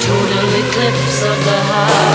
total eclipse of the heart.